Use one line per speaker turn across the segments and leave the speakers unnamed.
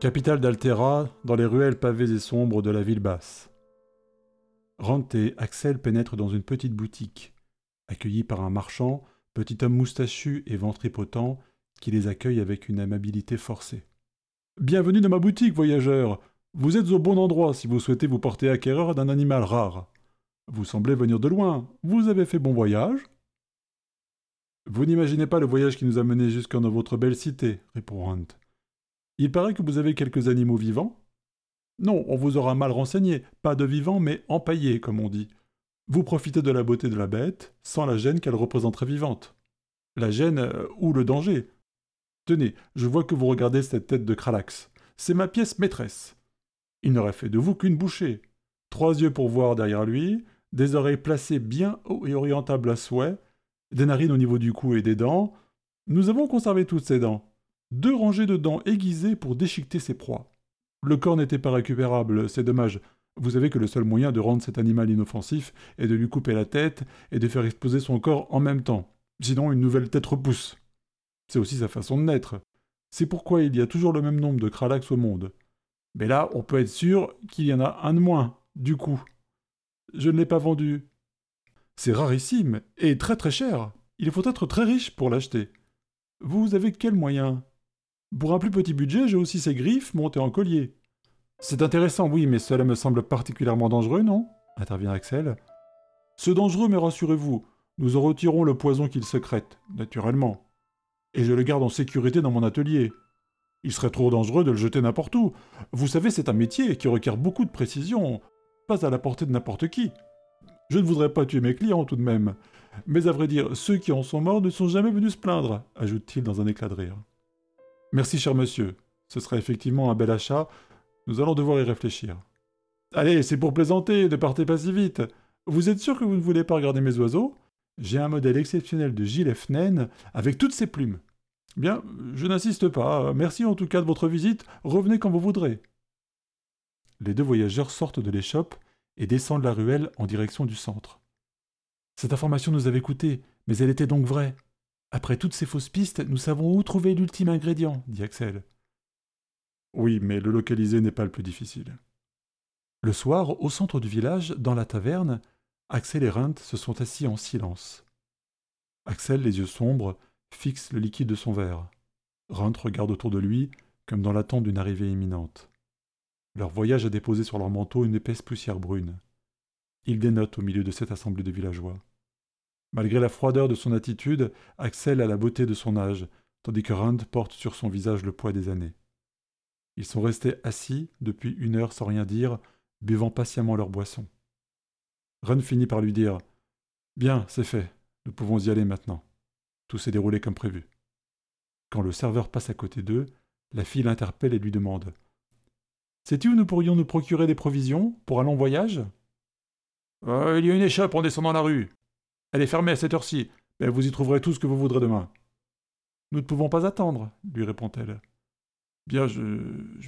Capitale d'Altera, dans les ruelles pavées et sombres de la ville basse. Rand et Axel pénètrent dans une petite boutique, accueillis par un marchand, petit homme moustachu et ventripotent, qui les accueille avec une amabilité forcée. Bienvenue dans ma boutique, voyageurs. Vous êtes au bon endroit si vous souhaitez vous porter acquéreur d'un animal rare. Vous semblez venir de loin. Vous avez fait bon voyage Vous n'imaginez pas le voyage qui nous a menés jusqu'en dans votre belle cité, répond Hunt. Il paraît que vous avez quelques animaux vivants Non, on vous aura mal renseigné. Pas de vivants, mais empaillés, comme on dit. Vous profitez de la beauté de la bête, sans la gêne qu'elle représenterait vivante. La gêne euh, ou le danger. Tenez, je vois que vous regardez cette tête de Kralax. C'est ma pièce maîtresse. Il n'aurait fait de vous qu'une bouchée. Trois yeux pour voir derrière lui, des oreilles placées bien haut et orientables à souhait, des narines au niveau du cou et des dents. Nous avons conservé toutes ces dents. Deux rangées de dents aiguisées pour déchiqueter ses proies. Le corps n'était pas récupérable, c'est dommage. Vous savez que le seul moyen de rendre cet animal inoffensif est de lui couper la tête et de faire exploser son corps en même temps. Sinon, une nouvelle tête repousse. C'est aussi sa façon de naître. C'est pourquoi il y a toujours le même nombre de Kralax au monde. Mais là, on peut être sûr qu'il y en a un de moins, du coup. Je ne l'ai pas vendu. C'est rarissime et très très cher. Il faut être très riche pour l'acheter. Vous avez quels moyens Pour un plus petit budget, j'ai aussi ces griffes montées en collier. C'est intéressant, oui, mais cela me semble particulièrement dangereux, non? intervient Axel. C'est dangereux, mais rassurez-vous, nous en retirons le poison qu'il secrète, naturellement et je le garde en sécurité dans mon atelier. Il serait trop dangereux de le jeter n'importe où. Vous savez, c'est un métier qui requiert beaucoup de précision, pas à la portée de n'importe qui. Je ne voudrais pas tuer mes clients tout de même. Mais à vrai dire, ceux qui en sont morts ne sont jamais venus se plaindre, ajoute-t-il dans un éclat de rire. Merci, cher monsieur. Ce serait effectivement un bel achat. Nous allons devoir y réfléchir. Allez, c'est pour plaisanter, ne partez pas si vite. Vous êtes sûr que vous ne voulez pas regarder mes oiseaux? J'ai un modèle exceptionnel de gilet FNEN avec toutes ses plumes. Bien, je n'insiste pas. Merci en tout cas de votre visite. Revenez quand vous voudrez. Les deux voyageurs sortent de l'échoppe et descendent la ruelle en direction du centre. Cette information nous avait coûté, mais elle était donc vraie. Après toutes ces fausses pistes, nous savons où trouver l'ultime ingrédient, dit Axel. Oui, mais le localiser n'est pas le plus difficile. Le soir, au centre du village, dans la taverne, Axel et Rint se sont assis en silence. Axel, les yeux sombres, fixe le liquide de son verre. Rint regarde autour de lui, comme dans l'attente d'une arrivée imminente. Leur voyage a déposé sur leur manteau une épaisse poussière brune. Il dénote au milieu de cette assemblée de villageois. Malgré la froideur de son attitude, Axel a la beauté de son âge, tandis que Rand porte sur son visage le poids des années. Ils sont restés assis depuis une heure sans rien dire, buvant patiemment leur boisson. Run finit par lui dire Bien, c'est fait, nous pouvons y aller maintenant. Tout s'est déroulé comme prévu. Quand le serveur passe à côté d'eux, la fille l'interpelle et lui demande Sais-tu où nous pourrions nous procurer des provisions pour un long voyage? Euh, Il y a une échoppe en descendant la rue. Elle est fermée à cette heure-ci, mais vous y trouverez tout ce que vous voudrez demain. Nous ne pouvons pas attendre, lui répond-elle. Bien, je,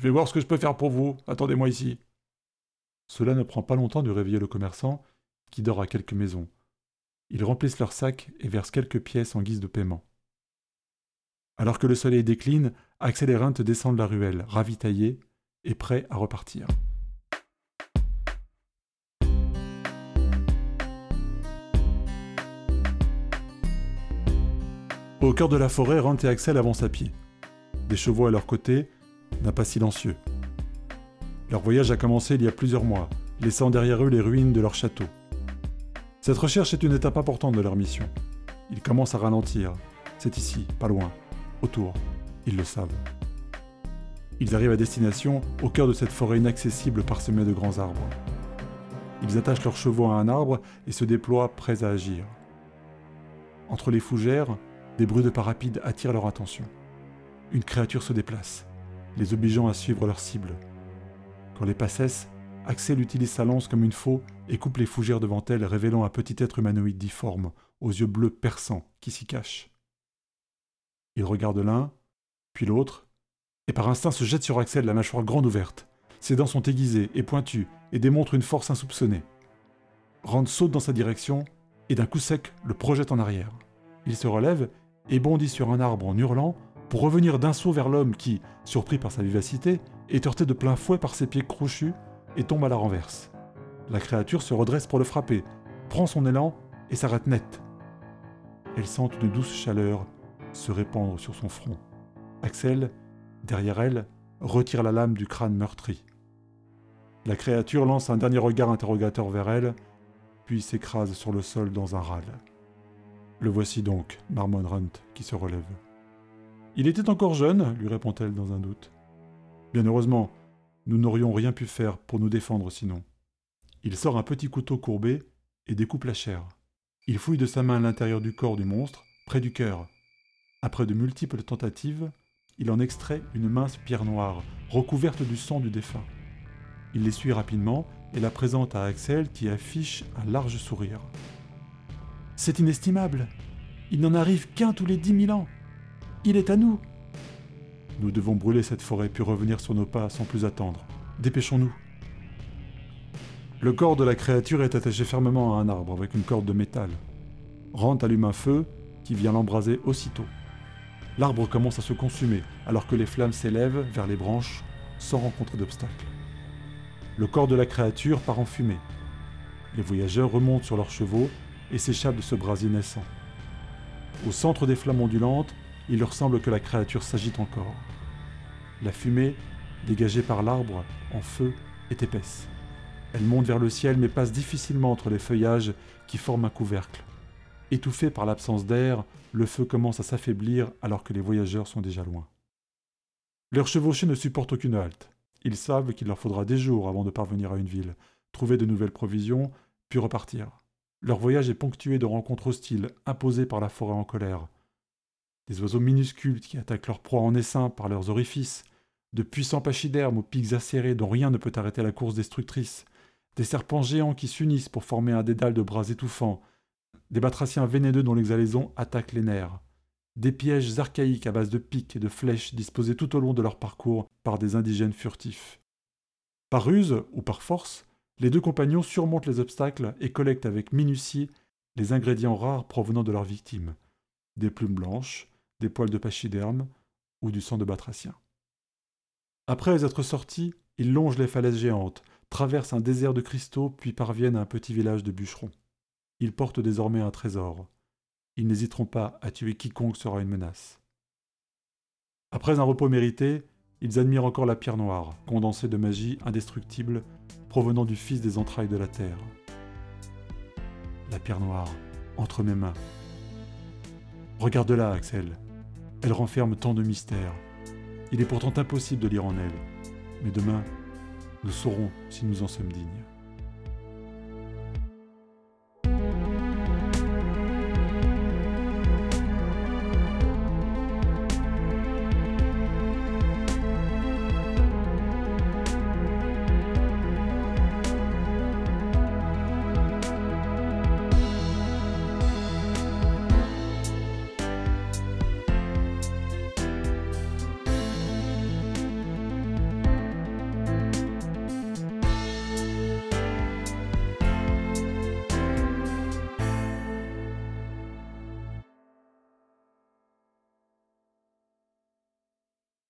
vais voir ce que je peux faire pour vous. Attendez-moi ici. Cela ne prend pas longtemps de réveiller le commerçant, qui dort à quelques maisons. Ils remplissent leurs sacs et versent quelques pièces en guise de paiement. Alors que le soleil décline, Axel et Rint descendent la ruelle, ravitaillés et prêts à repartir. Au cœur de la forêt, Rint et Axel avancent à pied. Des chevaux à leur côté, d'un pas silencieux. Leur voyage a commencé il y a plusieurs mois, laissant derrière eux les ruines de leur château. Cette recherche est une étape importante de leur mission. Ils commencent à ralentir. C'est ici, pas loin, autour. Ils le savent. Ils arrivent à destination, au cœur de cette forêt inaccessible parsemée de grands arbres. Ils attachent leurs chevaux à un arbre et se déploient prêts à agir. Entre les fougères, des bruits de pas rapides attirent leur attention. Une créature se déplace, les obligeant à suivre leur cible. Quand les pas cessent, Axel utilise sa lance comme une faux et coupe les fougères devant elle, révélant un petit être humanoïde difforme, aux yeux bleus perçants, qui s'y cache. Il regarde l'un, puis l'autre, et par instinct se jette sur Axel la mâchoire grande ouverte. Ses dents sont aiguisées et pointues et démontrent une force insoupçonnée. Rand saute dans sa direction et d'un coup sec le projette en arrière. Il se relève et bondit sur un arbre en hurlant pour revenir d'un saut vers l'homme qui, surpris par sa vivacité, est heurté de plein fouet par ses pieds crochus et tombe à la renverse. La créature se redresse pour le frapper, prend son élan et s'arrête net. Elle sent une douce chaleur se répandre sur son front. Axel, derrière elle, retire la lame du crâne meurtri. La créature lance un dernier regard interrogateur vers elle, puis s'écrase sur le sol dans un râle. Le voici donc, marmonne Runt, qui se relève. Il était encore jeune, lui répond-elle dans un doute. Bien heureusement, nous n'aurions rien pu faire pour nous défendre sinon. Il sort un petit couteau courbé et découpe la chair. Il fouille de sa main l'intérieur du corps du monstre, près du cœur. Après de multiples tentatives, il en extrait une mince pierre noire, recouverte du sang du défunt. Il l'essuie rapidement et la présente à Axel qui affiche un large sourire. C'est inestimable. Il n'en arrive qu'un tous les dix mille ans. Il est à nous. Nous devons brûler cette forêt puis revenir sur nos pas sans plus attendre. Dépêchons-nous. Le corps de la créature est attaché fermement à un arbre avec une corde de métal. Rant allume un feu qui vient l'embraser aussitôt. L'arbre commence à se consumer alors que les flammes s'élèvent vers les branches sans rencontrer d'obstacle. Le corps de la créature part en fumée. Les voyageurs remontent sur leurs chevaux et s'échappent de ce brasier naissant. Au centre des flammes ondulantes, il leur semble que la créature s'agite encore. La fumée, dégagée par l'arbre, en feu, est épaisse. Elle monte vers le ciel mais passe difficilement entre les feuillages qui forment un couvercle. Étouffé par l'absence d'air, le feu commence à s'affaiblir alors que les voyageurs sont déjà loin. Leurs chevauchés ne supportent aucune halte. Ils savent qu'il leur faudra des jours avant de parvenir à une ville, trouver de nouvelles provisions, puis repartir. Leur voyage est ponctué de rencontres hostiles imposées par la forêt en colère. Des oiseaux minuscules qui attaquent leur proie en essaim par leurs orifices, de puissants pachydermes aux pics acérés dont rien ne peut arrêter la course destructrice, des serpents géants qui s'unissent pour former un dédale de bras étouffants, des batraciens vénéneux dont l'exhalaison attaque les nerfs, des pièges archaïques à base de pics et de flèches disposés tout au long de leur parcours par des indigènes furtifs. Par ruse ou par force, les deux compagnons surmontent les obstacles et collectent avec minutie les ingrédients rares provenant de leurs victimes des plumes blanches, des poils de pachyderme ou du sang de batracien. Après être sortis, ils longent les falaises géantes, traversent un désert de cristaux puis parviennent à un petit village de bûcherons. Ils portent désormais un trésor. Ils n'hésiteront pas à tuer quiconque sera une menace. Après un repos mérité, ils admirent encore la pierre noire, condensée de magie indestructible provenant du Fils des entrailles de la terre. La pierre noire, entre mes mains. Regarde-la, Axel. Elle renferme tant de mystères. Il est pourtant impossible de lire en elle. Mais demain, nous saurons si nous en sommes dignes.